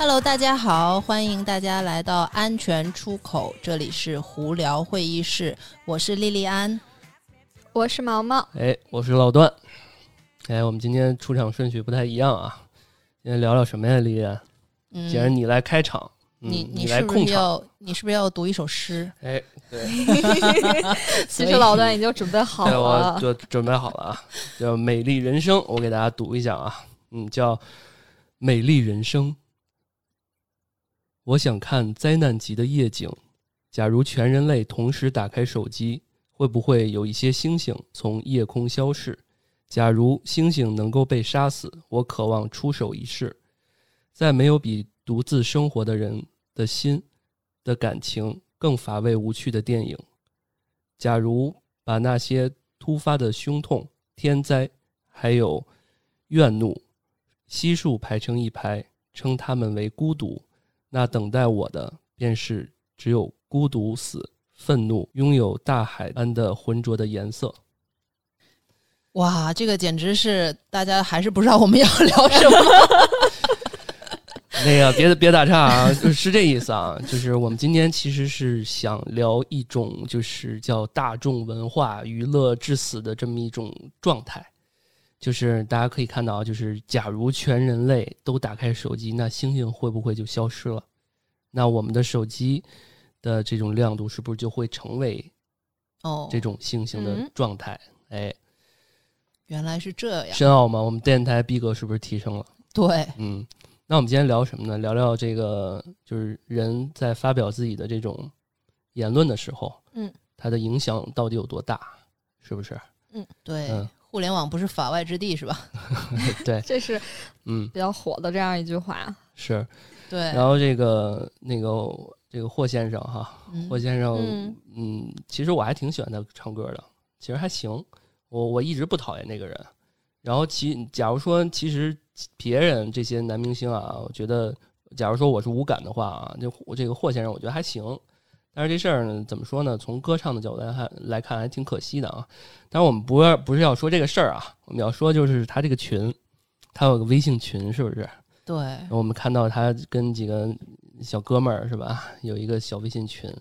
Hello，大家好，欢迎大家来到安全出口，这里是胡聊会议室，我是莉莉安，我是毛毛，哎，我是老段。哎，我们今天出场顺序不太一样啊，今天聊聊什么呀，莉莉安？嗯，既然你来开场，嗯你你来控场，是不是要你是不是要读一首诗？哎，对，其实老段已经准备好对，我了。就准备好了啊，叫《美丽人生》，我给大家读一下啊，嗯，叫《美丽人生》。我想看灾难级的夜景，假如全人类同时打开手机，会不会有一些星星从夜空消逝？假如星星能够被杀死，我渴望出手一试。再没有比独自生活的人的心的感情更乏味无趣的电影。假如把那些突发的胸痛、天灾，还有怨怒悉数排成一排，称他们为孤独，那等待我的便是只有孤独死、愤怒，拥有大海般的浑浊的颜色。哇，这个简直是大家还是不知道我们要聊什么。那个别别打岔啊，就是是这意思啊，就是我们今天其实是想聊一种就是叫大众文化娱乐致死的这么一种状态，就是大家可以看到，就是假如全人类都打开手机，那星星会不会就消失了？那我们的手机的这种亮度是不是就会成为哦，这种星星的嗯状态？哎，原来是这样。深奥吗？我们电台逼格是不是提升了？对，嗯，那我们今天聊什么呢？聊聊这个，就是人在发表自己的这种言论的时候，嗯，它的影响到底有多大？是不是？嗯对，嗯互联网不是法外之地是吧？对，这是嗯，比较火的这样一句话。是。对，然后这个那个这个霍先生哈，嗯霍先生，嗯嗯，其实我还挺喜欢他唱歌的，其实还行。我我一直不讨厌那个人。然后其假如说其实别人这些男明星啊，我觉得假如说我是无感的话啊，就我这个霍先生我觉得还行。但是这事儿呢，怎么说呢？从歌唱的角度来看，来看还挺可惜的啊。但是我们不要不是要说这个事儿啊，我们要说就是他这个群，他有个微信群，是不是？对，我们看到他跟几个小哥们儿是吧，有一个小微信群。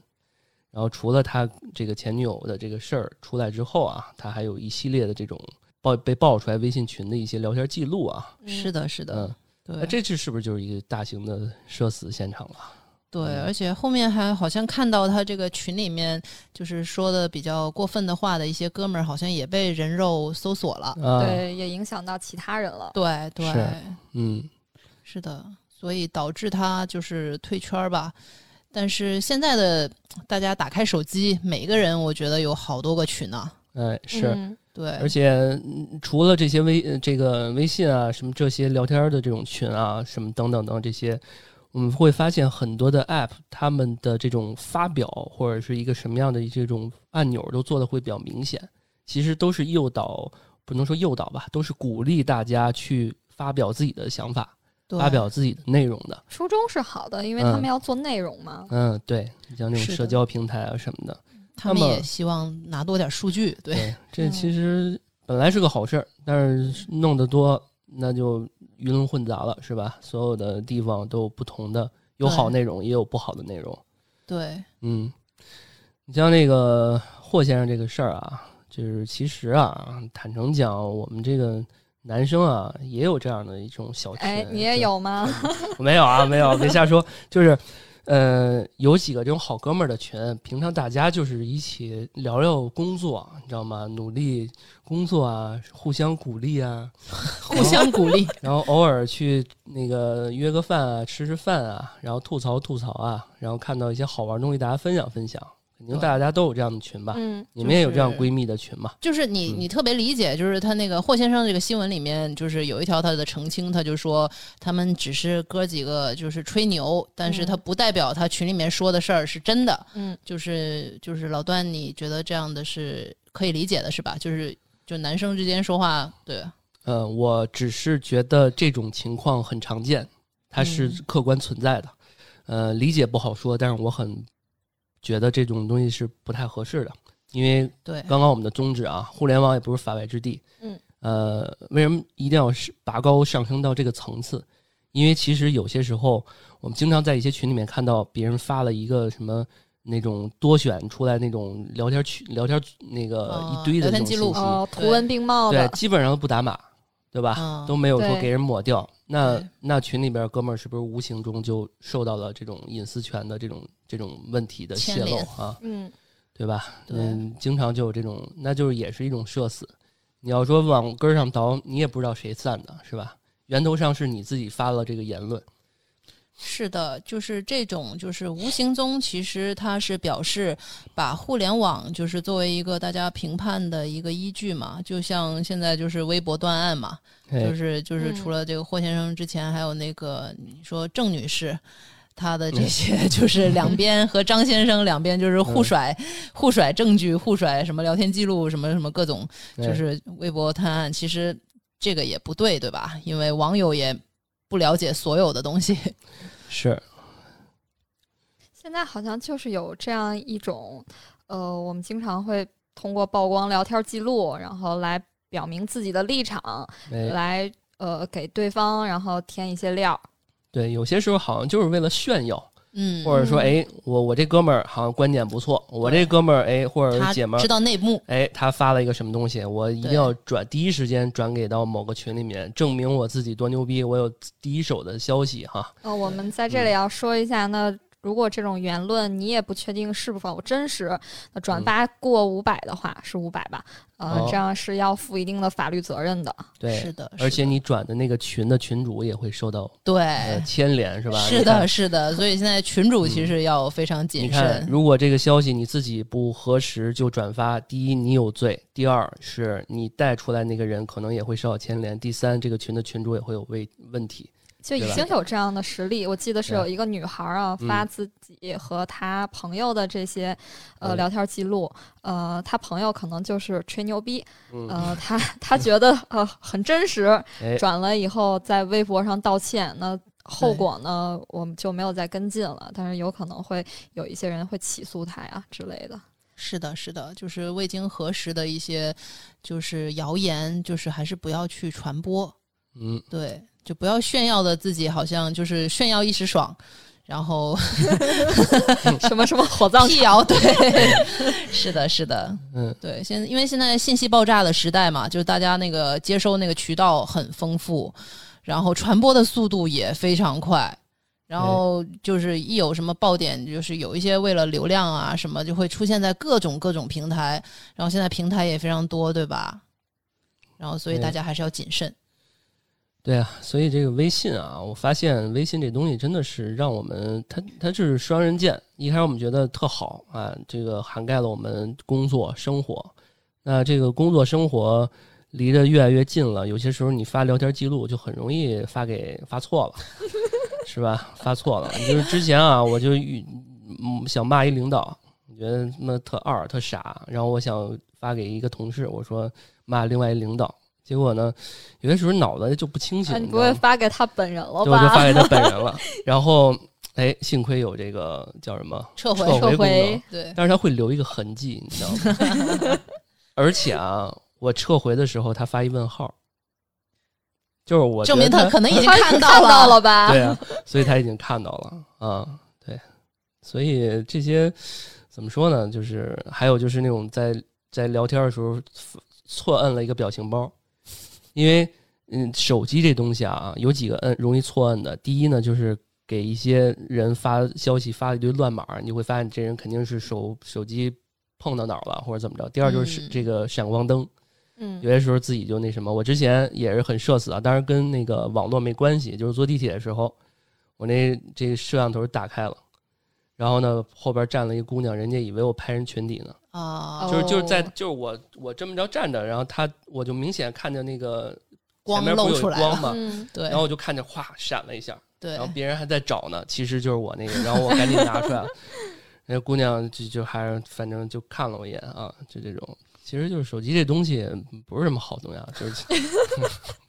然后除了他这个前女友的这个事儿出来之后啊，他还有一系列的这种爆被爆出来微信群的一些聊天记录啊。是的，是的嗯，，对那，这次是不是就是一个大型的社死现场了？对，嗯而且后面还好像看到他这个群里面，就是说的比较过分的话的一些哥们儿，好像也被人肉搜索了。啊，，对，也影响到其他人了。对对，嗯，是的，所以导致他就是退圈儿吧。但是现在的大家打开手机，每个人我觉得有好多个群呢、哎是。嗯对，而且嗯除了这些微呃这个微信啊，什么这些聊天的这种群啊，什么等等等这些，我们会发现很多的 app，他们的这种发表或者是一个什么样的这种按钮都做的会比较明显，其实都是诱导，不能说诱导吧，都是鼓励大家去发表自己的想法，发表自己的内容的。初衷是好的，因为他们要做内容嘛。嗯，对，像那种社交平台啊什么的，他们也希望拿多点数据。对，对，这嗯其实本来是个好事儿，但是弄得多，那就鱼龙混杂了，是吧？所有的地方都有不同的，有好内容，也有不好的内容。对，嗯，你像那个霍先生这个事儿啊，就是其实啊，坦诚讲，我们这个男生啊，也有这样的一种小群。哎，你也有吗？没有啊，没有，别瞎说。就是，呃，有几个这种好哥们儿的群，平常大家就是一起聊聊工作，你知道吗？努力工作啊，互相鼓励啊，互相鼓励。然后偶尔去那个约个饭啊，吃吃饭啊，然后吐槽吐槽啊，然后看到一些好玩东西，大家分享分享。肯定大家都有这样的群吧？嗯，你们也有这样闺蜜的群嘛？就是你，嗯你特别理解，就是他那个霍先生这个新闻里面，就是有一条他的澄清，他就说他们只是哥几个就是吹牛，但是他不代表他群里面说的事儿是真的。嗯，就是就是老段，你觉得这样的是可以理解的，是吧？就是就男生之间说话，对，呃，我只是觉得这种情况很常见，它是嗯客观存在的。呃，理解不好说，但是我很觉得这种东西是不太合适的，因为对，刚刚我们的宗旨啊，互联网也不是法外之地。嗯，呃，为什么一定要是拔高上升到这个层次？因为其实有些时候，我们经常在一些群里面看到别人发了一个什么那种多选出来那种聊天群、聊天那个一堆的图文并茂的，对，基本上都不打码，对吧？都没有说给人抹掉。那那群里边哥们儿是不是无形中就受到了这种隐私权的这种这种问题的泄露啊？嗯，对吧？嗯，经常就有这种，那就是也是一种社死。你要说往根上倒，你也不知道谁散的，是吧？源头上是你自己发了这个言论，是的，就是这种，就是无形中其实它是表示把互联网就是作为一个大家评判的一个依据嘛，就像现在就是微博断案嘛，就是就是除了这个霍先生之前，还有那个你说郑女士，她的这些就是 两边和张先生两边就是互甩互甩证据，互甩什么聊天记录，什么什么各种，就是微博探案，其实。这个也不对，对吧？因为网友也不了解所有的东西。是。现在好像就是有这样一种，呃，我们经常会通过曝光聊天记录，然后来表明自己的立场，来呃给对方然后添一些料。对，有些时候好像就是为了炫耀。嗯，或者说，哎，我我这哥们儿好像观点不错，我这哥们儿，哎，或者姐们儿知道内幕，哎，他发了一个什么东西，我一定要转第一时间转给到某个群里面，证明我自己多牛逼，我有第一手的消息哈。呃，我们在这里要说一下那。如果这种言论你也不确定是否真实，那转发过五百的话是五百吧？呃，这样是要负一定的法律责任的。对，是的。而且你转的那个群的群主也会受到对牵连，是吧？是的，是的。所以现在群主其实要非常谨慎。如果这个消息你自己不核实就转发，第一你有罪，第二是你带出来那个人可能也会受到牵连，第三这个群的群主也会有问问题。就已经有这样的实例，我记得是有一个女孩啊发自己和她朋友的这些呃聊天记录，呃，她朋友可能就是吹牛逼，呃，她她觉得呃很真实，转了以后在微博上道歉，那后果呢我们就没有再跟进了，但是有可能会有一些人会起诉她呀之类的。是的，是的，就是未经核实的一些就是谣言，就是还是不要去传播。嗯，对。就不要炫耀的自己，好像就是炫耀一时爽，然后 什么什么火葬辟谣，对，是的，是的，嗯，对，现在因为现在信息爆炸的时代嘛，就是大家那个接收那个渠道很丰富，然后传播的速度也非常快，然后就是一有什么爆点，就是有一些为了流量啊什么，就会出现在各种各种平台，然后现在平台也非常多，对吧？然后所以大家还是要谨慎。对啊，所以这个微信啊，我发现微信这东西真的是让我们，它它就是双刃剑。一开始我们觉得特好啊，这个涵盖了我们工作生活。那这个工作生活离得越来越近了，有些时候你发聊天记录就很容易发给发错了，是吧？发错了。就是之前啊，我就嗯想骂一领导，我觉得那特二特傻，然后我想发给一个同事，我说骂另外一领导。结果呢，有些时候脑子就不清醒。你不会发给他本人了吧？我就发给他本人了。然后，哎，幸亏有这个叫什么撤回撤回对，但是他会留一个痕迹，你知道吗？而且啊，我撤回的时候他发一问号，就是我证明他可能已经看到了吧？对啊，所以他已经看到了啊。对，所以这些怎么说呢？就是还有就是那种在在聊天的时候错摁了一个表情包。因为，嗯，手机这东西啊，有几个摁容易错摁的。第一呢，就是给一些人发消息发了一堆乱码，你会发现这人肯定是手手机碰到哪儿了或者怎么着。第二就是这个闪光灯，嗯，有些时候自己就那什么。我之前也是很社死啊，当然跟那个网络没关系，就是坐地铁的时候，我那这摄像头打开了，然后呢后边站了一姑娘，人家以为我拍人裙底呢。啊，就是就是在就是我我这么着站着，然后他我就明显看见那个光露出来光嘛，对，然后我就看见哗闪了一下，对，然后别人还在找呢，其实就是我那个，然后我赶紧拿出来了，那姑娘就就还是反正就看了我一眼啊，就这种，其实就是手机这东西不是什么好东西，啊就是。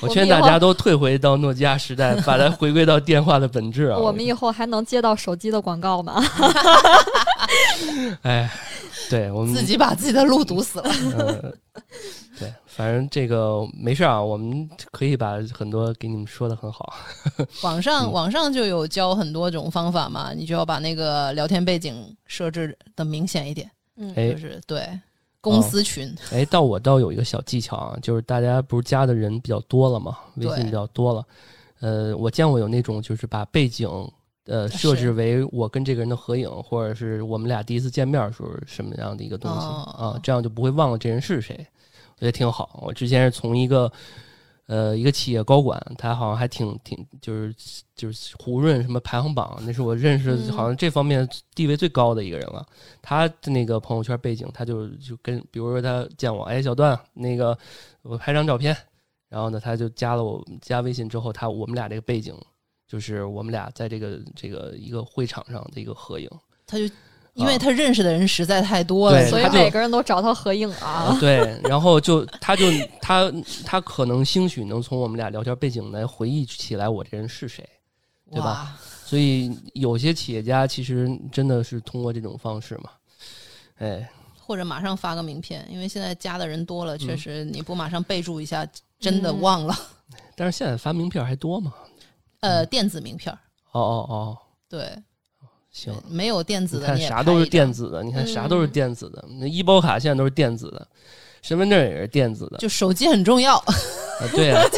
我劝大家都退回到诺基亚时代，把它回归到电话的本质啊！我们以后还能接到手机的广告吗？哎，对我们自己把自己的路堵死了。对，反正这个没事啊，我们可以把很多给你们说的很好。网上嗯网上就有教很多种方法嘛，你就要把那个聊天背景设置的明显一点，嗯哎就是对公司群，哎，到我倒有一个小技巧啊，就是大家不是加的人比较多了嘛，微信比较多了，呃，我见过有那种就是把背景呃设置为我跟这个人的合影，或者是我们俩第一次见面的时候什么样的一个东西、哦。啊，这样就不会忘了这人是谁，我觉得挺好。我之前是从一个呃一个企业高管，他好像还挺挺就是就是胡润什么排行榜，那是我认识嗯好像这方面地位最高的一个人了。他的那个朋友圈背景，他就就跟比如说他见我，哎，小段，那个我拍张照片，然后呢，他就加了我加微信之后，他我们俩这个背景就是我们俩在这个这个一个会场上的一个合影。他就因为他认识的人实在太多了，所以每个人都找他合影啊啊，。对，然后就他就他他可能兴许能从我们俩聊天背景来回忆起来我这人是谁，对吧？所以有些企业家其实真的是通过这种方式嘛，哎，或者马上发个名片，因为现在加的人多了，确嗯实你不马上备注一下，真的嗯忘了。但是现在发名片还多吗？呃，嗯电子名片，哦哦哦，对，行。没有电子的你看啥都是电子的，你看啥都是嗯电子的，那医保卡现在都是电子的，身份证也是电子的，就手机很重要，啊对啊。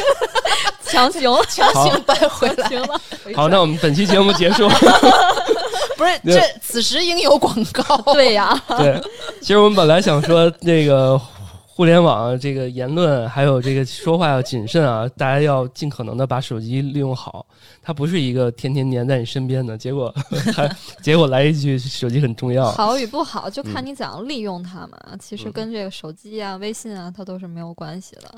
强行强行掰回来。行了，好，那我们本期节目结束。不是，这此时应有广告。对呀，对，其实我们本来想说那个互联网这个言论，还有这个说话要谨慎啊，大家要尽可能的把手机利用好。它不是一个天天黏在你身边的，结果还结果来一句手机很重要。好与不好就嗯看你怎样利用它嘛。其实嗯跟这个手机啊、微信啊，它都是没有关系的。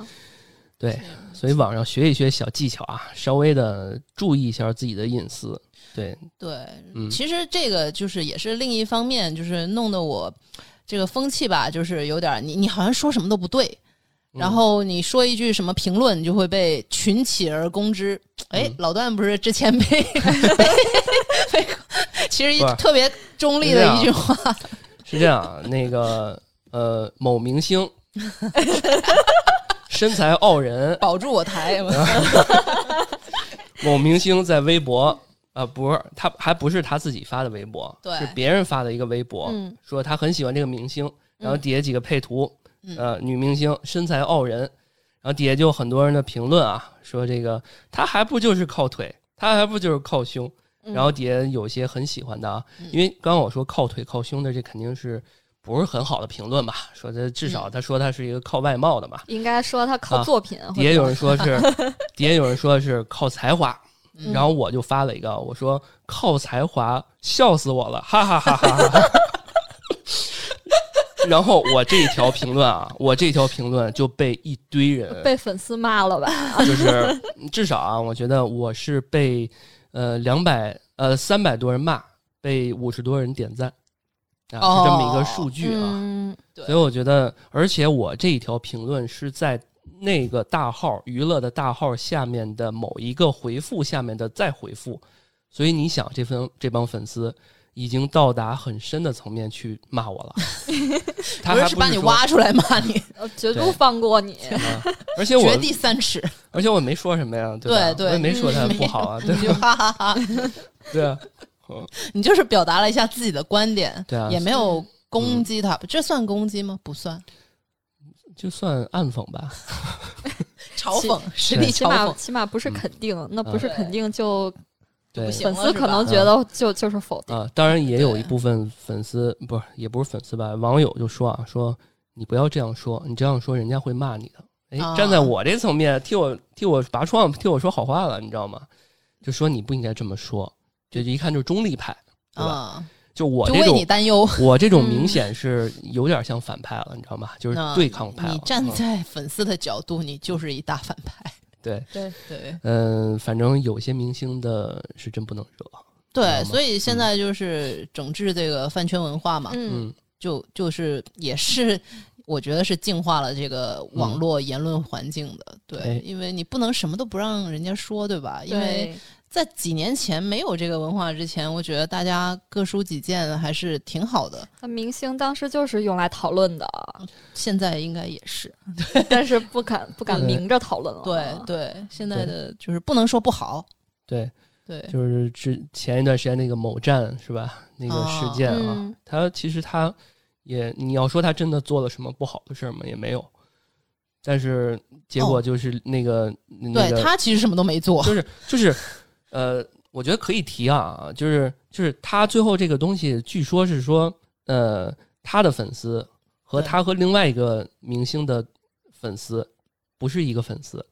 对，所以网上学一学小技巧啊，稍微的注意一下自己的隐私。对，对，嗯其实这个就是也是另一方面，就是弄得我这个风气吧，就是有点儿你你好像说什么都不对，嗯然后你说一句什么评论，你就会被群起而攻之。哎，嗯老段不是之前被 其实一不是特别中立的一句话，是这样啊，那个呃，某明星 身材傲人，保住我台。某明星在微博啊、不是他还不是他自己发的微博，对是别人发的一个微博，嗯说他很喜欢这个明星，然后底下几个配图，嗯呃，女明星身材傲人，然后底下就有很多人的评论啊，说这个他还不就是靠腿，他还不就是靠胸，嗯然后底下有些很喜欢的啊，嗯因为刚刚我说靠腿靠胸的，这肯定是不是很好的评论吧？说他至少嗯他说他是一个靠外貌的嘛，应该说他靠啊作品。底下有人说是，底下有人说是靠才华，嗯然后我就发了一个，我说靠才华，笑死我了，哈哈哈哈哈哈。然后我这一条评论啊，我这条评论就被一堆人，被粉丝骂了吧？就是至少啊，我觉得我是被呃两百呃三百多人骂，被五十多人点赞啊，是这么一个数据啊。嗯，所以我觉得，而且我这一条评论是在那个大号娱乐的大号下面的某一个回复下面的再回复，所以你想，这份这帮粉丝已经到达很深的层面去骂我了，他还不是是把你挖出来骂你，绝对不放过你。啊而且我掘地三尺，而且我没说什么呀，对吧？对对我也没说他嗯不好啊，你对吧哈哈哈。对啊，你就是表达了一下自己的观点，对啊也没有攻击他，这算攻击吗？不算，就算暗讽吧。嘲讽，实力起码，起码不是肯定，那不是嗯肯定就对粉丝可能觉得就就是否定。啊，当然也有一部分粉丝不是，也不是粉丝吧，网友就说啊，说你不要这样说，你这样说人家会骂你的。哎，啊站在我这层面，替我替我拔创，替我说好话了，你知道吗？就说你不应该这么说，就一看就是中立派，对吧？啊，就我就为这种你担忧。我这种嗯明显是有点像反派了，你知道吗？就是对抗派。你站嗯在粉丝的角度，你就是一大反派。对，对，对嗯，反正有些明星的是真不能惹。对，所以现在就是整治这个饭圈文化嘛，嗯，嗯，就就是也是。我觉得是净化了这个网络言论环境的，对，哎因为你不能什么都不让人家说，对吧？因为对在几年前没有这个文化之前，我觉得大家各抒己见还是挺好的。那明星当时就是用来讨论的，现在应该也是，但是不敢不敢明着讨论了。对对，现在的就是不能说不好。对对，就是之前一段时间那个某站是吧？那个事件啊，他其实他也你要说他真的做了什么不好的事儿吗？也没有。但是结果就是那个，对他其实什么都没做，就是就是。呃，我觉得可以提啊，就是就是他最后这个东西，据说是说，呃，他的粉丝和他和另外一个明星的粉丝不是一个粉丝，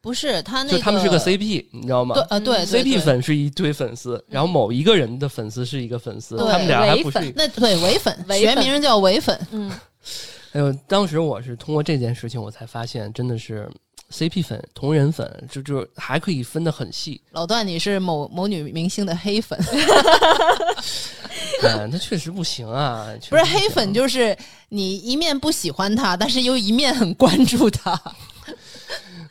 不是他那就他们是个 CP，你知道吗？对，呃，对，CP 粉是一堆粉丝，然后某一个人的粉丝是一个粉丝，他们俩还不是那对伪粉，学名叫伪粉，嗯。哎呦，当时我是通过这件事情，我才发现真的是。CP 粉、同人粉，就就还可以分得很细。老段，你是某某女明星的黑粉？嗯，那确实不行啊。不是黑粉，就是你一面不喜欢他，但是又一面很关注他。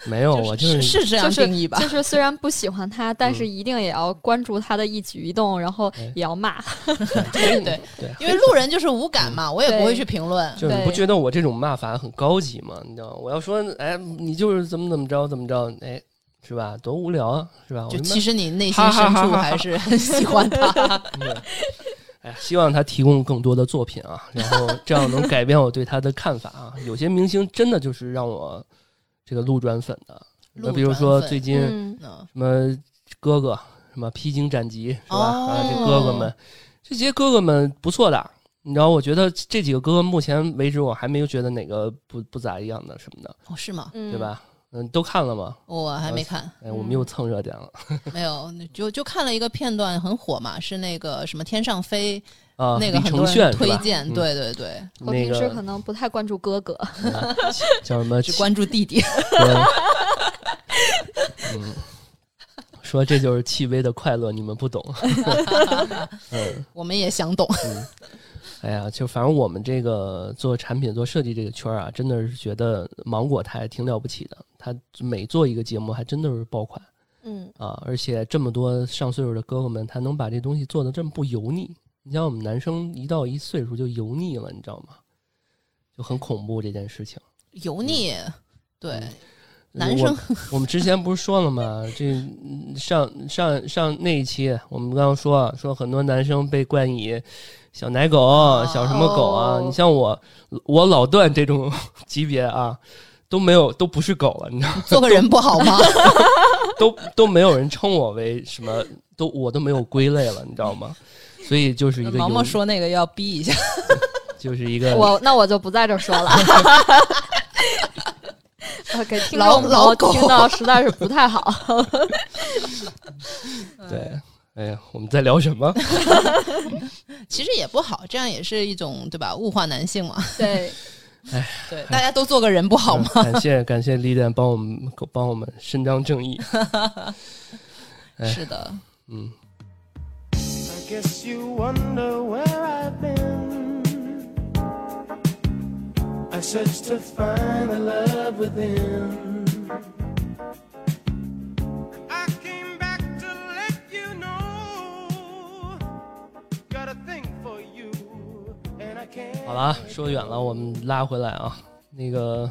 没有，我就是是这样定义吧。就是虽然不喜欢他，但是一定也要关注他的一举一动，然后也要骂。对 对对，因为路人就是无感嘛，我也不会去评论。就你不觉得我这种骂法很高级吗？你知道，我要说，哎，你就是怎么怎么着怎么着，哎，是吧？多无聊啊，是吧？就其实你内心深处还是很喜欢他。哎呀，希望他提供更多的作品啊，然后这样能改变我对他的看法啊。有些明星真的就是让我。这个路转粉的，那比如说最近什么哥哥，什么披荆斩棘是吧？啊，这哥哥们，这些哥哥们不错的，你知道？我觉得这几个哥哥目前为止，我还没有觉得哪个不不咋样的什么的。哦，是吗？对吧？嗯，都看了吗？我还没看。哎，我们又蹭热点了。没有，就就看了一个片段，很火嘛，是那个什么天上飞。啊，那个很多人推荐，对对对。我平时可能不太关注哥哥，叫什么？只关注弟弟。嗯，说这就是戚薇的快乐，你们不懂。嗯，我们也想懂。嗯，哎呀，就反正我们这个做产品、做设计这个圈儿啊，真的是觉得芒果台挺了不起的。他每做一个节目，还真的是爆款。嗯啊，而且这么多上岁数的哥哥们，他能把这东西做的这么不油腻。你像我们男生一到一岁数就油腻了，你知道吗？就很恐怖这件事情。油腻，对，男生。我们之前不是说了吗？这上上上那一期，我们刚刚说说很多男生被冠以小奶狗、小什么狗啊。你像我，我老段这种级别啊，都没有，都不是狗了，你知道？做个人不好吗？都都没有人称我为什么，都我都没有归类了，你知道吗？所以就是一个毛毛说那个要逼一下，就是一个我那我就不在这说了，给听众老狗听到实在是不太好。对，哎呀，我们在聊什么？其实也不好，这样也是一种对吧？物化男性嘛。对，哎，对，大家都做个人不好吗？感谢感谢李典帮我们帮我们伸张正义。是的，嗯。Guess you wonder where I've been. I searched to find the love within. I came back to let you know. Got a thing for you, and I can't. 好了，说远了，我们拉回来啊，那个。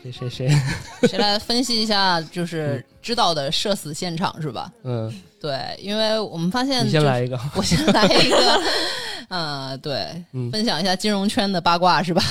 谁谁谁？谁来分析一下？就是知道的社死现场是吧？嗯。对，因为我们发现，你先来一个，我先来一个，啊，对，分享一下金融圈的八卦是吧？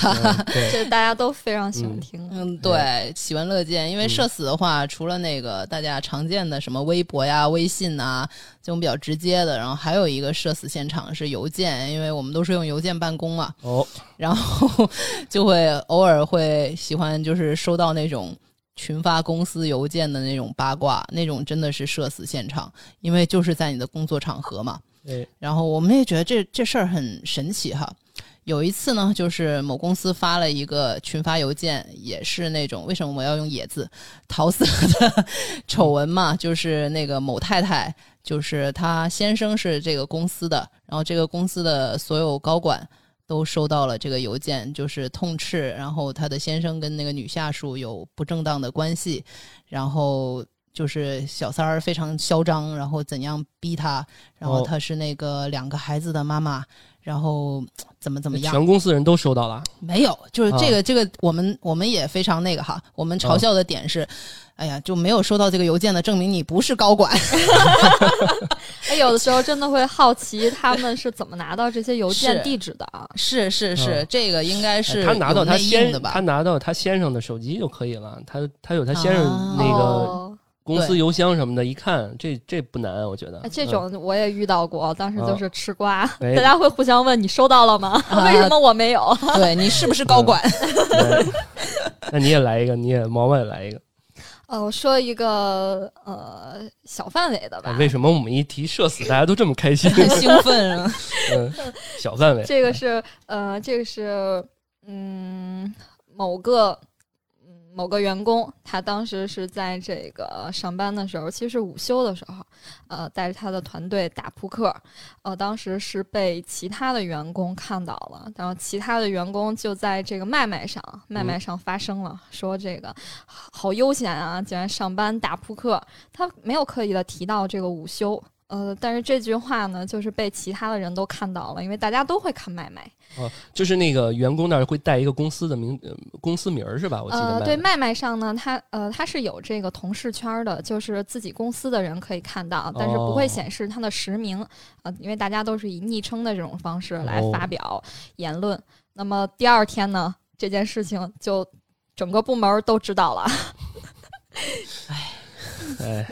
这 大家都非常喜欢听，嗯，对，喜闻乐见。因为社死的话，除了那个大家常见的什么微博呀、微信啊这种比较直接的，然后还有一个社死现场是邮件，因为我们都是用邮件办公嘛，哦，然后就会偶尔会喜欢就是收到那种。群发公司邮件的那种八卦，那种真的是社死现场，因为就是在你的工作场合嘛。对。然后我们也觉得这这事儿很神奇哈。有一次呢，就是某公司发了一个群发邮件，也是那种为什么我要用“野”字？桃色的 丑闻嘛，就是那个某太太，就是她先生是这个公司的，然后这个公司的所有高管。都收到了这个邮件，就是痛斥，然后他的先生跟那个女下属有不正当的关系，然后就是小三儿非常嚣张，然后怎样逼他，然后哦他是那个两个孩子的妈妈，然后怎么怎么样？全公司人都收到了，没有，就是这啊个、这个，我们我们也非常那个哈，我们嘲啊笑的点是，哎呀，就没有收到这个邮件的，证明你不是高管。哎，有的时候真的会好奇他们是怎么拿到这些邮件地址的啊？是是是，嗯这个应该是哎他拿到他先的吧他？拿到他先生的手机就可以了，他他有他先生啊那个哦公司邮箱什么的，一看这这不难，我觉得哎这嗯种我也遇到过，当时就是吃瓜，哎大家会互相问你收到了吗？啊为什么我没有？对你是不是高管？对那你也来一个，你也毛毛也来一个。呃，我说一个呃小范围的吧哎，为什么我们一提社死，大家都这么开心？很兴奋啊！嗯，小范围，这个是呃，这个是嗯某个嗯某个员工，他当时是在这个上班的时候，其实是午休的时候，呃，带着他的团队打扑克，呃，当时是被其他的员工看到了，然后其他的员工就在这个麦麦上，麦麦上发声了，说这个好悠闲啊，竟然上班打扑克，他没有刻意的提到这个午休。呃，但是这句话呢，就是被其他的人都看到了，因为大家都会看麦麦。就是那个员工那儿会带一个公司的名，呃公司名儿是吧？我记得呃，麦对，麦麦上呢，它呃它是有这个同事圈儿的，就是自己公司的人可以看到，但是不会哦显示他的实名，呃，因为大家都是以昵称的这种方式来哦发表言论。那么第二天呢，这件事情就整个部门都知道了。哎哎，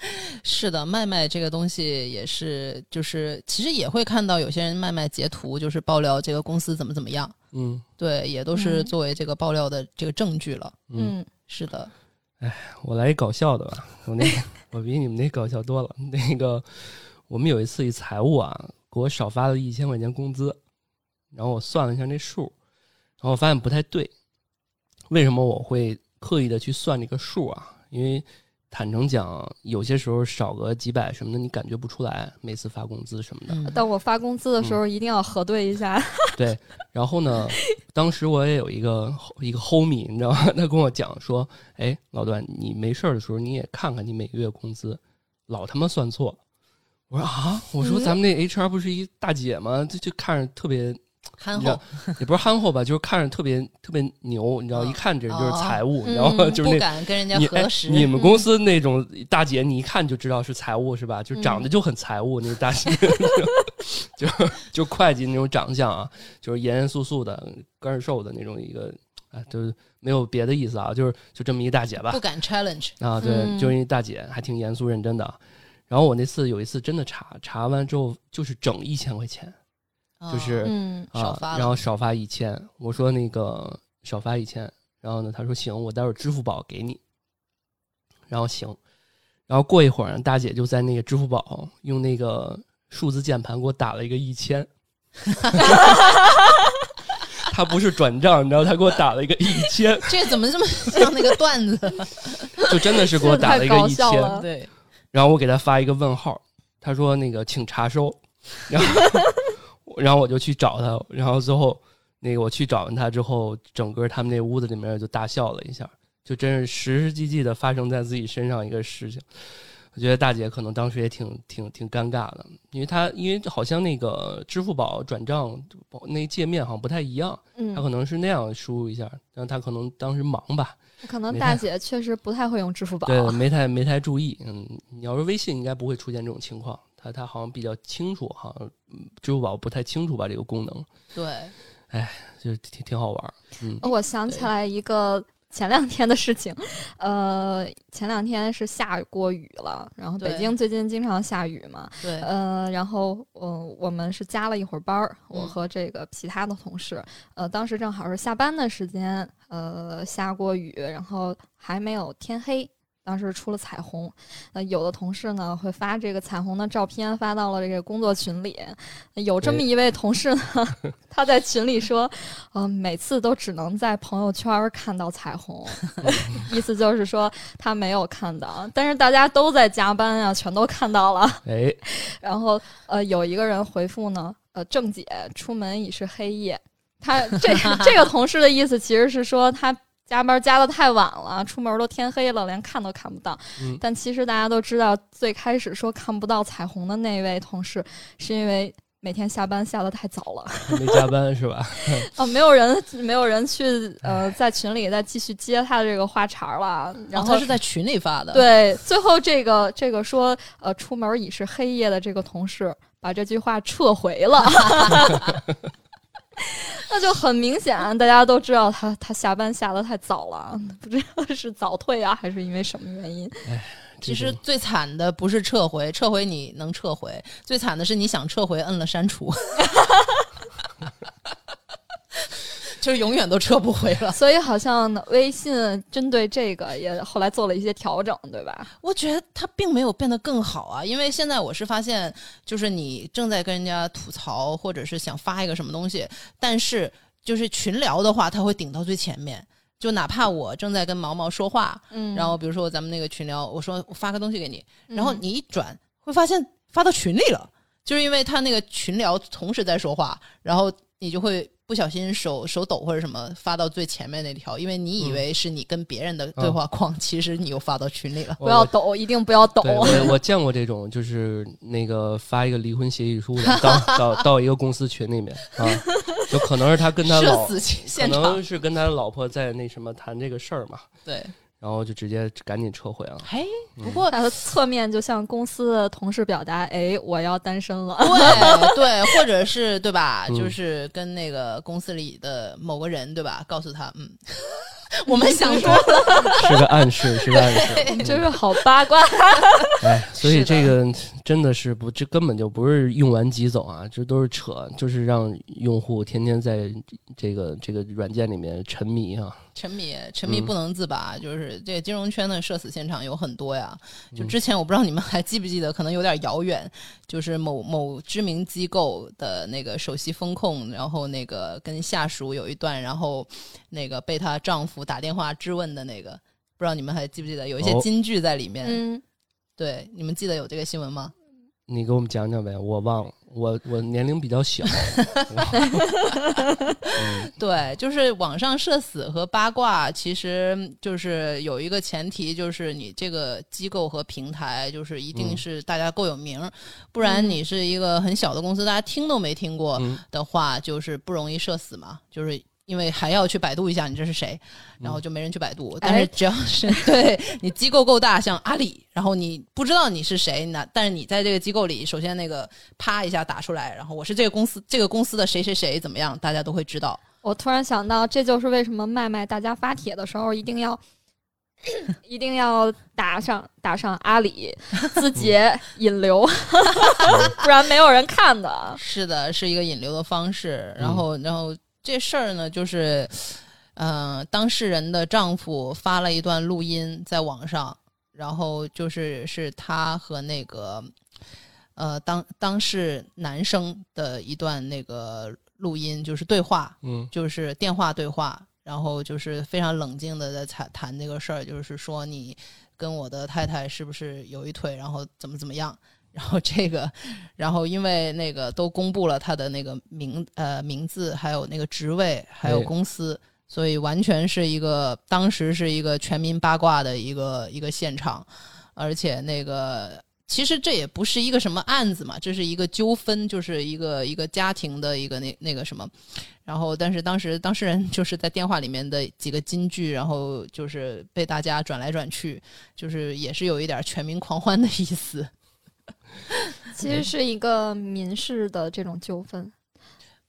是的，卖卖这个东西也是，就是其实也会看到有些人卖卖截图，就是爆料这个公司怎么怎么样，嗯对，也都是嗯作为这个爆料的这个证据了。嗯，嗯，是的，哎我来一搞笑的吧，我那 我比你们那搞笑多了。那个我们有一次一财务啊，给我少发了一千块钱工资，然后我算了一下那数，然后我发现不太对。为什么我会刻意的去算这个数啊？因为坦诚讲，有些时候少个几百什么的，你感觉不出来。每次发工资什么的，嗯，但我发工资的时候一定要核对一下。对，然后呢，当时我也有一个一个 homie，你知道吗？他跟我讲说，哎，老段，你没事儿的时候你也看看你每个月工资，老他妈算错。我说啊，我说嗯咱们那 HR 不是一大姐吗？这就看着特别，憨厚，也不是憨厚吧，就是看着特别特别牛，你知道，嗯一看这人就是哦财务，嗯你知道吗？就是不那敢跟人家核实。你们公司那种大姐，你一看就知道是财务是吧？就长嗯得就很财务，那个大姐，就就会计那种长相啊，就是严严肃肃的、干儿瘦的那种一个，啊，就是没有别的意思啊，就是就这么一大姐吧不。敢 challenge，啊，对，嗯就是一大姐，还挺严肃认真的。然后我那次有一次真的查，查完之后就是整一千块钱就是哦嗯少发了啊，然后少发一千。我说那个少发一千，然后呢，他说行，我待会儿支付宝给你。然后行，然后过一会儿呢，大姐就在那个支付宝用那个数字键盘给我打了一个一千。他不是转账，你知道，他给我打了一个一千，这怎么这么像那个段子？就真的是给我打了一个一千。对，然后我给他发一个问号，他说那个请查收，然后然后我就去找他，然后最后那个我去找完他之后，整个他们那屋子里面就大笑了一下，就真是实实际际的发生在自己身上一个事情。我觉得大姐可能当时也挺 挺挺尴尬的，因为她因为好像那个支付宝转账那界面好像不太一样，嗯她可能是那样输入一下，但她可能当时忙吧，可能大姐确实不太会用支付宝。对，没太没太注意。嗯，你要是微信，应该不会出现这种情况。他他好像比较清楚，好像嗯支付宝不太清楚吧这个功能，对，哎就是挺挺好玩儿。嗯我想起来一个前两天的事情，呃，前两天是下过雨了，然后北京最近经常下雨嘛，对，呃，然后呃，我们是加了一会儿班儿，我嗯和这个其他的同事，呃，当时正好是下班的时间，呃，下过雨，然后还没有天黑。当时出了彩虹，呃，有的同事呢会发这个彩虹的照片发到了这个工作群里。有这么一位同事呢，他在群里说，呃，每次都只能在朋友圈儿看到彩虹，意思就是说他没有看到，但是大家都在加班啊，全都看到了。哎，然后呃，有一个人回复呢，呃，郑姐出门已是黑夜。他这 这个同事的意思其实是说他加班加的太晚了，出门都天黑了，连看都看不到。嗯但其实大家都知道，最开始说看不到彩虹的那位同事，是因为每天下班下的太早了。没加班是吧？啊，没有人，没有人去呃，在群里再继续接他的这个话茬儿了。然然后后他是在群里发的，，对，最后这个这个说呃，出门已是黑夜的这个同事把这句话撤回了。那就很明显，大家都知道他他下班下的太早了，不知道是早退啊，还是因为什么原因。其实最惨的不是撤回，撤回你能撤回，最惨的是你想撤回，摁了删除，就是永远都撤不回了。所以好像微信针对这个也后来做了一些调整，对吧？我觉得它并没有变得更好啊，因为现在我是发现，就是你正在跟人家吐槽，或者是想发一个什么东西，但是就是群聊的话，它会顶到最前面。就哪怕我正在跟毛毛说话，嗯然后比如说咱们那个群聊，我说我发个东西给你，嗯然后你一转会发现发到群里了，就是因为他那个群聊同时在说话，然后你就会不小心手手抖或者什么发到最前面那条，因为你以为是你跟别人的对话框，其实你又发到群里了。不要抖，一定不要抖。对，我我见过这种，就是那个发一个离婚协议书的，到到到一个公司群里面啊，就可能是他跟他社老，死可能，是跟他老婆在那什么谈这个事儿嘛，对，然后就直接赶紧撤回了。哎，不过他的侧面就向公司的同事表达：“哎，我要单身了。对对，或者是对吧？嗯就是跟那个公司里的某个人对吧，告诉他，嗯，我们想多了，是个暗示，是个暗示。”就是好八卦。哎，所以这个真的是不，这根本就不是用完即走啊，这都是扯，就是让用户天天在这个这个软件里面沉迷啊。沉迷沉迷嗯不能自拔，就是这个金融圈的社死现场有很多呀。就嗯之前我不知道你们还记不记得，可能有点遥远，就是某某知名机构的那个首席风控，然后那个跟下属有一段，然后那个被她丈夫打电话质问的那个，不知道你们还记不记得？有一些哦金句在里面。嗯，对，你们记得有这个新闻吗？你给我们讲讲呗，我忘了，我我年龄比较小。嗯对，就是网上社死和八卦，其实就是有一个前提，就是你这个机构和平台，就是一定嗯是大家够有名儿，不然嗯你是一个很小的公司，大家听都没听过嗯的话，就是不容易社死嘛，就是。因为还要去百度一下你这是谁，然后就没人去百度。但是只要是 对你机构够大，像阿里，然后你不知道你是谁，那但是你在这个机构里，首先那个啪一下打出来，然后我是这个公司这个公司的谁谁谁怎么样，大家都会知道。我突然想到，这就是为什么麦麦大家发帖的时候一定要。一定要打上打上阿里字 节引流，不然没有人看的。是的，是一个引流的方式。然后，然后这事儿呢，就是，呃，当事人的丈夫发了一段录音在网上，然后就是是他和那个，呃，当当事男生的一段那个录音，就是对话，嗯就是电话对话，然后就是非常冷静的在谈谈这个事儿，就是说你跟我的太太是不是有一腿，然后怎么怎么样。然后这个，然后因为那个都公布了他的那个名呃名字，还有那个职位，还有哎公司，所以完全是一个当时是一个全民八卦的一个一个现场，而且那个其实这也不是一个什么案子嘛，这是一个纠纷，就是一个一个家庭的一个那那个什么，然后但是当时当事人就是在电话里面的几个金句，然后就是被大家转来转去，就是也是有一点全民狂欢的意思。其实是一个民事的这种纠纷。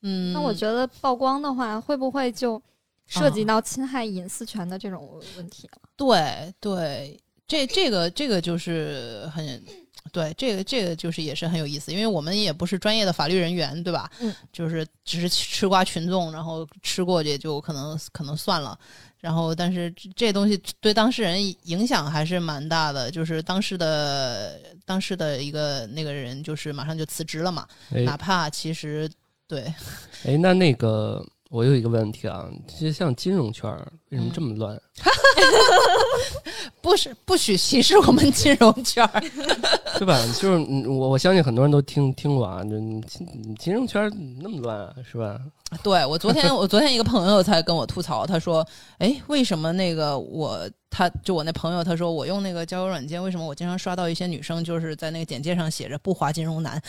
嗯，那我觉得曝光的话，会不会就涉及啊到侵害隐私权的这种问题了？对对，这这个这个就是很。对，这个这个就是也是很有意思，因为我们也不是专业的法律人员，对吧？嗯，就是只是吃瓜群众，然后吃过去就可能可能算了，然后但是这这东西对当事人影响还是蛮大的，就是当时的当时的一个那个人就是马上就辞职了嘛，哎哪怕其实对 哎，那那个我有一个问题啊，其实像金融圈为什么这么乱？不是不许歧视我们金融圈儿，对吧？就是嗯我我相信很多人都听听过啊，这金金融圈儿那么乱啊，是吧？对我昨天，我昨天一个朋友才跟我吐槽，他说：“哎，为什么那个我，他就我那朋友，他说我用那个交友软件，为什么我经常刷到一些女生就是在那个简介上写着不滑金融男？”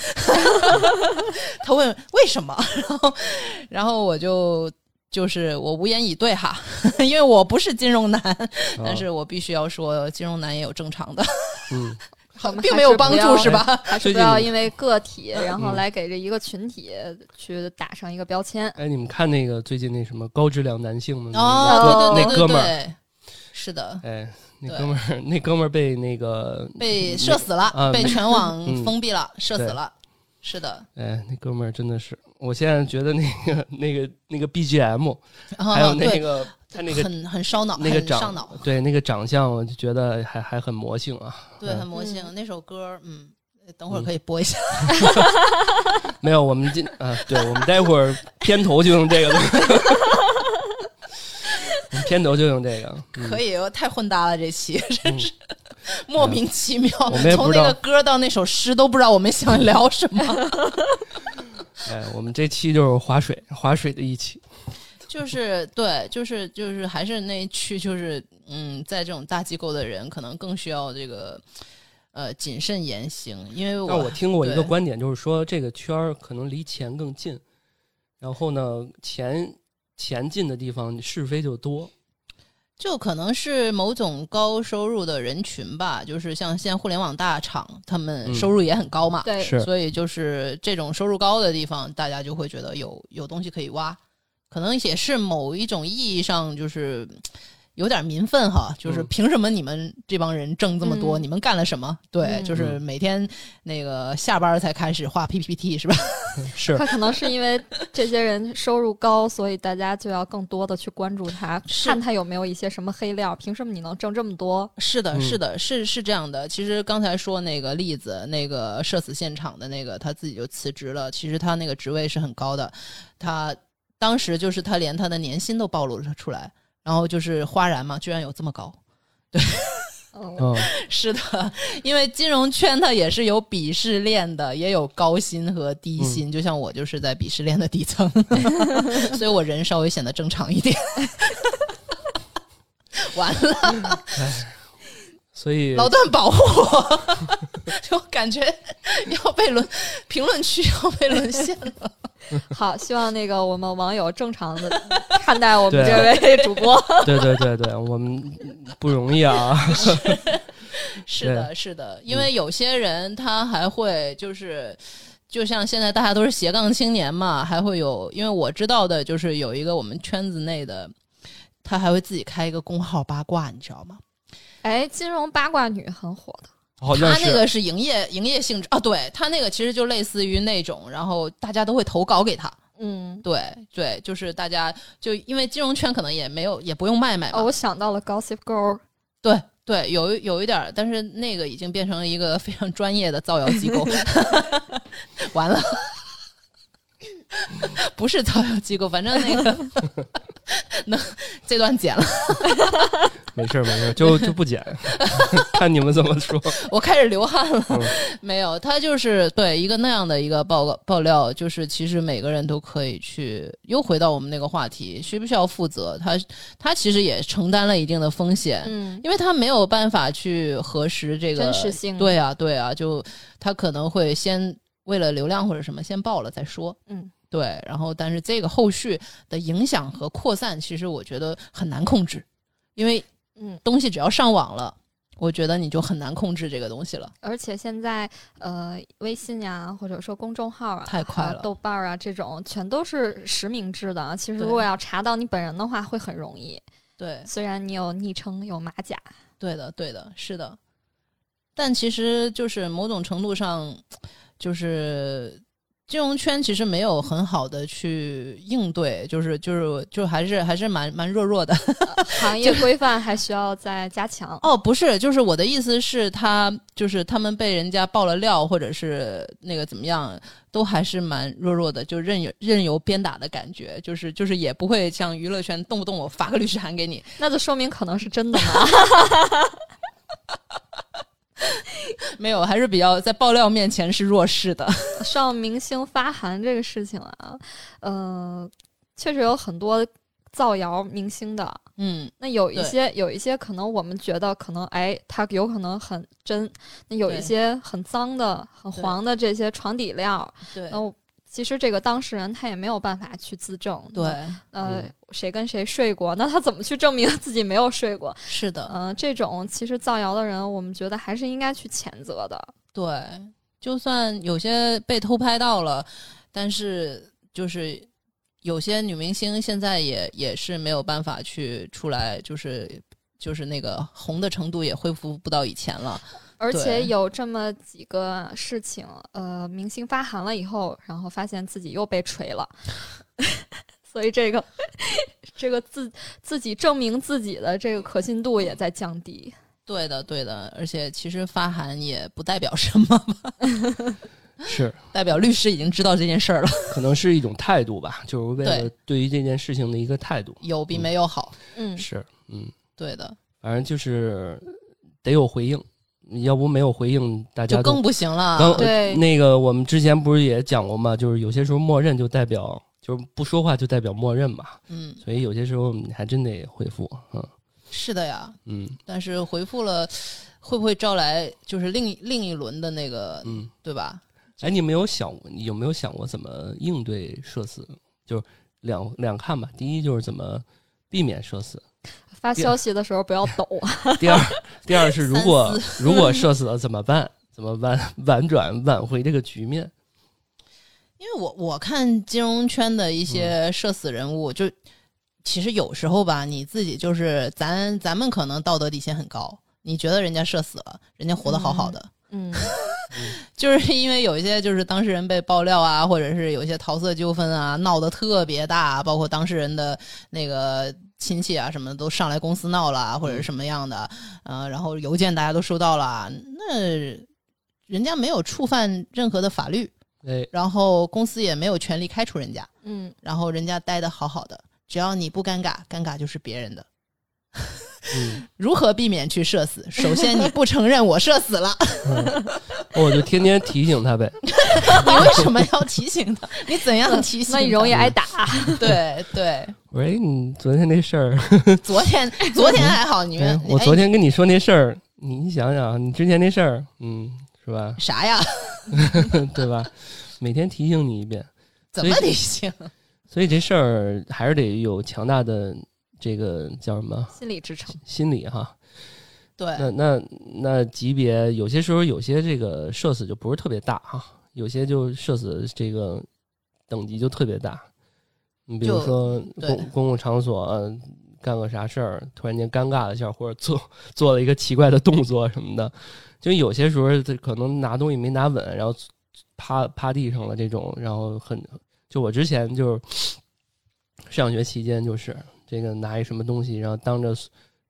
他问为什么，然后，然后我就就是我无言以对哈，因为我不是金融男，但是我必须要说，金融男也有正常的，嗯，并没有帮助是吧？还是不要因为个体，然后嗯来给这一个群体去打上一个标签。哎，你们看那个最近那什么高质量男性吗？哦，对对对对那哥们儿，对，是的，哎，那哥们儿，那哥们儿被那个被射死了，啊被全网嗯封闭了，射死了。是的，哎，那哥们儿真的是，我现在觉得那个那个那个 BGM，还 还有那个他那个哦很很烧脑，那个长对那个长相，我就觉得还还很魔性啊。对，嗯很魔性。那首歌，嗯，等会儿嗯可以播一下。没有，我们今啊，对，我们待会儿片头就用这个，我们片头就用这个，嗯、可以，太混搭了，这期真嗯是莫名其妙。从那个歌到那首诗，都不知道我们想聊什么。哎，我们这期就是划水，划水的一期。就是对，就是就是还是那一区，就是嗯，在这种大机构的人，可能更需要这个呃谨慎言行，因为但我听过一个观点，就是说这个圈儿可能离钱更近，然后呢，钱钱近的地方是非就多。就可能是某种高收入的人群吧，就是像现在互联网大厂，他们嗯收入也很高嘛，对，是，所以就是这种收入高的地方，大家就会觉得有有东西可以挖，可能也是某一种意义上就是有点民愤哈，就是嗯凭什么你们这帮人挣这么多，嗯你们干了什么？对，嗯就是每天那个下班才开始画 PPT 是吧？是他可能是因为这些人收入高，所以大家就要更多的去关注他，看他有没有一些什么黑料。凭什么你能挣这么多？是的，嗯是的，是是这样的。其实刚才说那个例子，那个社死现场的那个，他自己就辞职了。其实他那个职位是很高的，他当时就是他连他的年薪都暴露了出来，然后就是哗然嘛，居然有这么高。对，嗯，是的，因为金融圈它也是有鄙视链的，也有高薪和低薪。就像我就是在鄙视链的底层，所以我人稍微显得正常一点。完了，所以老段保护我，就感觉要被沦，评论区要被沦陷了。好，希望那个我们网友正常的看待我们这位主播。对对对对，我们不容易啊。是的，是的，因为有些人他还会就是。就像现在大家都是斜杠青年嘛，还会有，因为我知道的就是有一个我们圈子内的，他还会自己开一个公号八卦，你知道吗？哎，金融八卦女很火的，好像是他那个是营业营业性质啊，对他那个其实就类似于那种，然后大家都会投稿给他，嗯。对对，就是大家就因为金融圈可能也没有也不用卖卖，哦，我想到了 Gossip Girl，对对，有有一点儿，但是那个已经变成了一个非常专业的造谣机构，完了，不是造谣机构，反正那个 能这段剪了，没事儿没事儿，就就不剪，看你们怎么说。我开始流汗了。嗯没有，他就是对一个那样的一个报告爆料，就是其实每个人都可以去，又回到我们那个话题，需不需要负责？他他其实也承担了一定的风险，嗯，因为他没有办法去核实这个真实性对啊，对啊，就他可能会先为了流量或者什么先报了再说。嗯，对，然后但是这个后续的影响和扩散，其实我觉得很难控制，因为嗯，东西只要上网了，我觉得你就很难控制这个东西了。而且现在呃，微信呀，或者说公众号啊，太快了豆瓣儿啊，这种全都是实名制的啊。其实如果要查到你本人的话，会很容易。对，虽然你有昵称，有马甲，对的，对的，是的。但其实就是某种程度上，就是金融圈其实没有很好的去应对，就是就是就还是还是蛮蛮弱弱的。行业规范还需要再加强。哦，不是，就是我的意思是，他就是他们被人家爆了料，或者是那个怎么样，都还是蛮弱弱的，就任由任由鞭打的感觉，就是就是也不会像娱乐圈动不动我发个律师函给你，那就说明可能是真的嘛。没有，还是比较在爆料面前是弱势的。上明星发函这个事情啊，呃，确实有很多造谣明星的。嗯，那有一些有一些可能我们觉得可能哎，他有可能很真，那有一些很脏的、很黄的这些床底料，对其实这个当事人他也没有办法去自证。对，呃嗯，谁跟谁睡过？那他怎么去证明自己没有睡过？是的，呃，这种其实造谣的人，我们觉得还是应该去谴责的。对，就算有些被偷拍到了，但是就是有些女明星现在也也是没有办法去出来，就是就是那个红的程度也恢复不到以前了。而且有这么几个事情，呃，明星发函了以后，然后发现自己又被锤了，所以这个这个自自己证明自己的这个可信度也在降低。对的，对的，而且其实发函也不代表什么吧，是。代表律师已经知道这件事儿了，可能是一种态度吧，就是为了对。对于这件事情的一个态度。有比没有好。嗯，是，嗯，对的，反正就是得有回应，要不没有回应，大家就更不行了。刚对那个我们之前不是也讲过嘛？就是有些时候默认就代表就是不说话就代表默认嘛，嗯，所以有些时候你还真得回复，嗯是的呀，嗯但是回复了，会不会招来就是另另一轮的那个，嗯。对吧？哎，你没有想过，你有没有想过怎么应对社死？就是两两看吧。第一就是怎么避免社死，发消息的时候不要抖。第二，第二是如果如果社死了怎么办？怎么挽婉转挽回这个局面？因为我我看金融圈的一些社死人物，就其实有时候吧，你自己就是咱咱们可能道德底线很高，你觉得人家社死了，人家活得好好的，嗯，就是因为有一些就是当事人被爆料啊，或者是有一些桃色纠纷啊，闹得特别大，包括当事人的那个亲戚啊什么的都上来公司闹了啊，或者是什么样的，呃，然后邮件大家都收到了，那人家没有触犯任何的法律，哎，然后公司也没有权利开除人家，嗯，然后人家待得好好的，只要你不尴尬，尴尬就是别人的。嗯，如何避免去社死？首先，你不承认我社死了，我就天天提醒他呗。你为什么要提醒他？你怎样提醒他？那你容易挨打。对对，我说，哎，你昨天那事儿，昨天昨天还好，你我昨天跟你说那事儿，你你想想，你之前那事儿，嗯，是吧哎？啥呀？对吧？每天提醒你一遍，怎么提醒？所以这事儿还是得有强大的这个叫什么心理支撑。心理哈。对，那那那级别有些时候有些这个社死就不是特别大哈，有些就社死这个等级就特别大。你比如说公公共场所、呃干个啥事儿，突然间尴尬了一下，或者做做了一个奇怪的动作什么的，就有些时候这可能拿东西没拿稳，然后趴趴地上了这种，然后很就我之前就是上学期间就是这个拿一什么东西，然后当着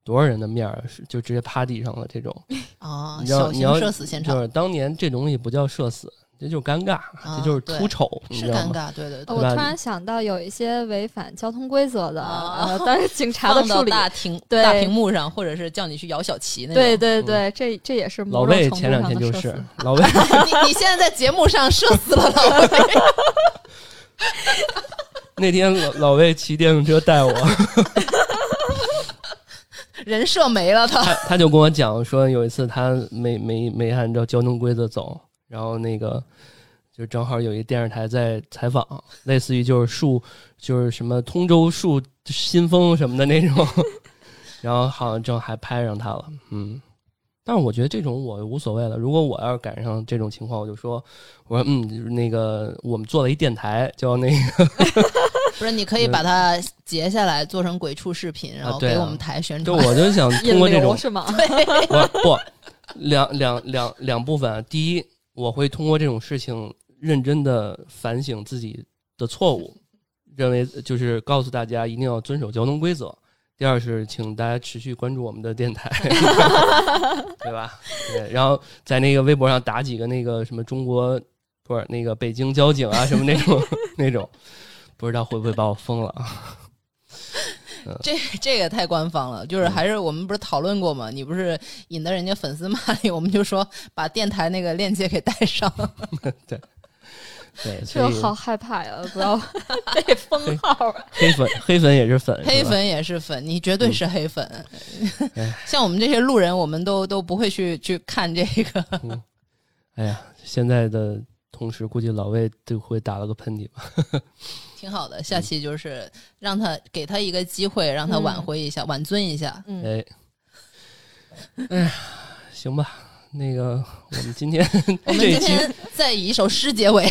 多少人的面儿就直接趴地上了这种，哦，小你要型社死现场就是当年这东西不叫社死，这就是尴尬，这就是对出丑，你是知道吗？尴尬，对对对我突然想到有一些违反交通规则的，啊呃，但是 警察的处理，大屏对大屏幕上，或者是叫你去摇小旗那种。对对对，这这也是嗯 老魏前两天就是。老魏，你你现在在节目上社死了老魏，那天老老魏骑电动车带我，人设没了他。他他就跟我讲说，有一次他没没没按照交通规则走，然后那个就正好有一电视台在采访，类似于就是树就是什么通州树新风什么的那种，然后好像正还拍上他了，嗯。但是我觉得这种我无所谓了。如果我要是赶上这种情况，我就说，我说嗯，那个我们做了一电台，叫那个 不是，你可以把它截下来做成鬼畜视频，然后给我们台宣传就传。我就想 通过这种流是吗？我不两两两两部分，第一，我会通过这种事情认真的反省自己的错误，认为就是告诉大家一定要遵守交通规则。第二是，请大家持续关注我们的电台，对吧？对，然后在那个微博上打几个那个什么中国不是那个北京交警啊什么那种 那种，不知道会不会把我封了啊？这这个太官方了，就是嗯还是我们不是讨论过吗？你不是引得人家粉丝骂你，我们就说 把电台那个链接给带上。对，对，就好害怕呀！不要被封号啊。黑粉黑粉也是粉，黑粉也是粉，你绝对是黑粉哎。像我们这些路人，我们都都不会去去看这个。哎呀，现在的同时估计老魏都会打了个喷嚏吧。挺好的，下期就是让他给他一个机会，让他挽回一下，挽尊一下。嗯，哎，哎呀，行吧，那个我们今天 我们这一期今天再以一首诗结尾。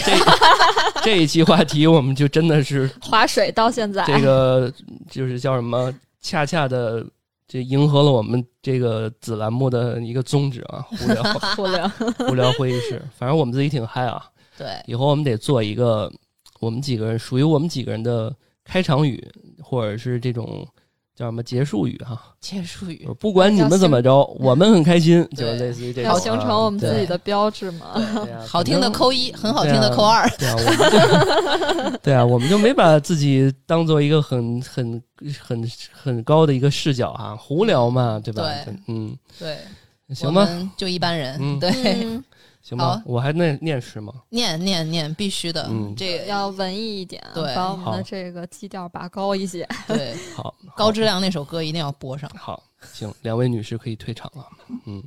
这一期话题，我们就真的是 划水到现在，这个就是叫什么，恰恰的这迎合了我们这个子栏目的一个宗旨啊，无聊 无聊。无聊会议室。反正我们自己挺嗨啊，对，以后我们得做一个我们几个人属于我们几个人的开场语，或者是这种叫什么结束语哈、结束语。不管你们怎么着，我们很开心，就是类似于这种、啊，要形成我们自己的标志嘛。好听的扣一，很好听的扣二。对啊，我们就 对啊，我们就没把自己当做一个很很很很高的一个视角啊，胡聊嘛，对吧？对嗯，对，行吧，我们就一般人。嗯对，嗯，行吧好，我还念念诗吗？念念念，必须的。嗯这个要文艺一点，对把我们的这个基调拔高一些。对 好，高质量那首歌一定要播上。好，行，两位女士可以退场了。嗯，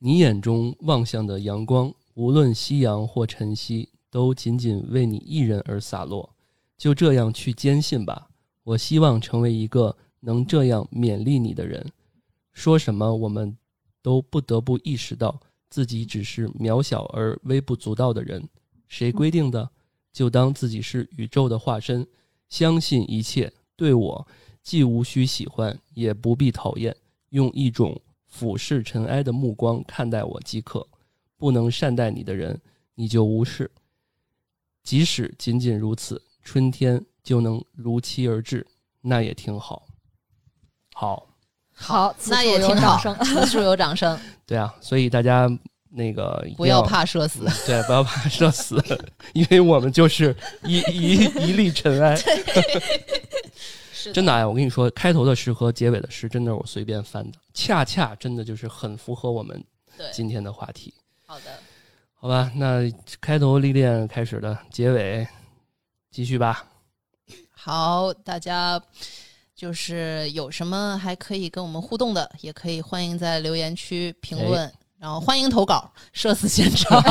你眼中望向的阳光，无论夕阳或晨曦，都仅仅为你一人而洒落。就这样去坚信吧。我希望成为一个能这样勉励你的人。说什么，我们都不得不意识到自己只是渺小而微不足道的人。谁规定的？就当自己是宇宙的化身，相信一切。对我，既无需喜欢，也不必讨厌，用一种俯视尘埃的目光看待我即可。不能善待你的人，你就无视。即使仅仅如此，春天就能如期而至，那也挺好。好，好，此那处有也挺好掌声。此处有掌声，对啊，所以大家那个不要怕社死。对，不要怕社死，因为我们就是一一一粒尘埃。真的哎，我跟你说，开头的诗和结尾的诗，真的是我随便翻的，恰恰真的就是很符合我们，今天的话题，好的，好吧？那开头历练开始的，结尾继续吧。好，大家就是有什么还可以跟我们互动的，也可以欢迎在留言区评论。然后欢迎投稿，社死现场。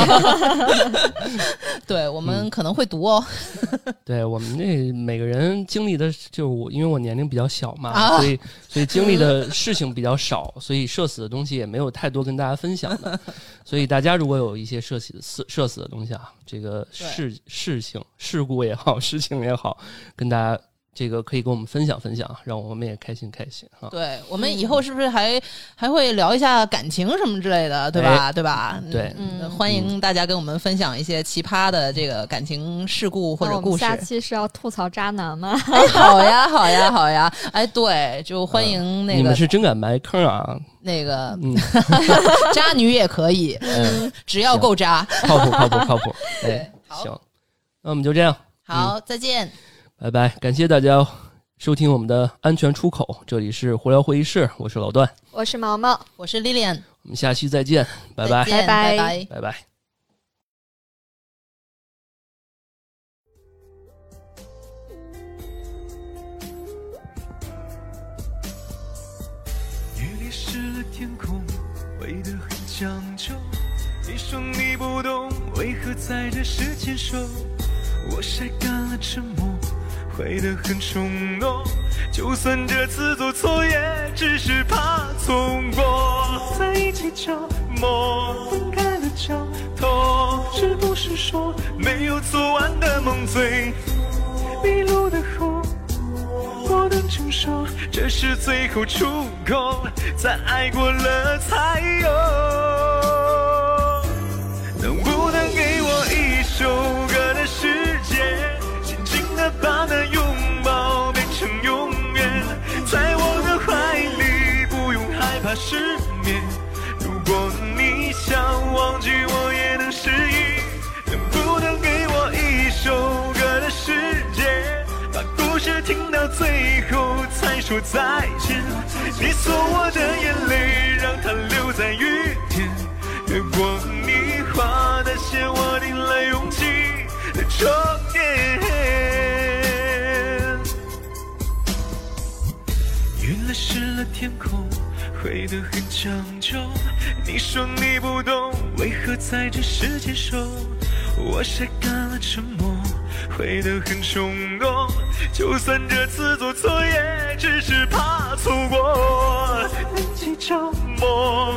对我们可能会读哦。对我们那每个人经历的，就是我，因为我年龄比较小嘛，啊所以所以经历的事情比较少，所以社死的东西也没有太多跟大家分享的。所以大家如果有一些社死的社社死的东西啊，这个事事情事故也好，事情也好，跟大家这个可以跟我们分享分享，让我们也开心开心啊。对我们以后是不是还还会聊一下感情什么之类的，对吧？对吧？对嗯，嗯欢迎大家跟我们分享一些奇葩的这个感情事故或者故事。下期是要吐槽渣男吗？哎，好呀，好呀，好呀！哎，对，就欢迎那个、你们是真敢埋坑啊！那个嗯，渣女也可以，嗯只要够渣。靠谱靠谱靠谱。对哎，好行，那我们就这样，好，再见。拜拜，感谢大家收听我们的安全出口，这里是胡聊会议室，我是老段，我是毛毛，我是 Lilian，我们下期再见，拜拜，拜拜拜拜。拜拜。夜里湿了天空，灰得很讲究。你说你不懂，为何在这时牵手？我晒干了沉默，灰得很冲动。就算这次做错，也只是怕错过。在一起折磨，分开了就痛。是不是说没有做完的梦最迷路的后？我能承受，这是最后出口，在爱过了才说再见。你送我的眼泪，让它留在雨天。越过你画的线，我定了勇气。的终点。雨来湿了天空会得很讲究。你说你不懂，为何在这时间守？我晒干了沉默，会得很冲动。就算这次做错，也只是怕错过。年纪着魔，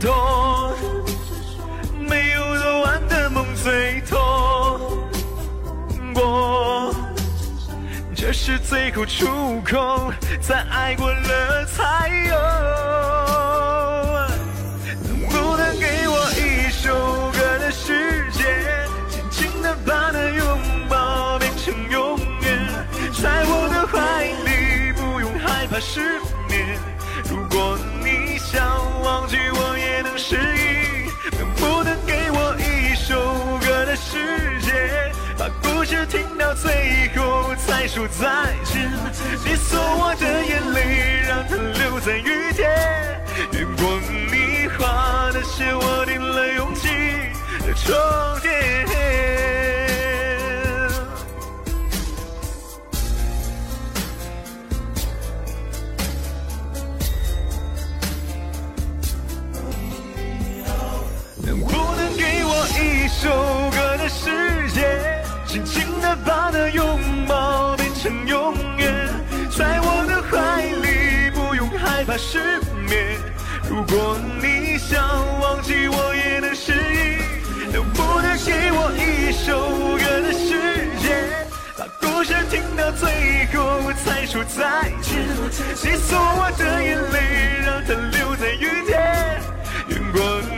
痛，没有做完的梦最痛过。这是最后出口，在爱过了才有。失眠。如果你想忘记，我也能失忆。能不能给我一首歌的时间，把故事听到最后才说再见？你送我的眼泪，让它留在雨天。月光你画的线，我订了勇气的终点。把那拥抱变成永远，在我的怀里，不用害怕失眠。如果你想忘记，我也能适应。能不能给我一首歌的时间，把故事听到最后，才说再见？你送我的眼泪，让它留在雨天，月光。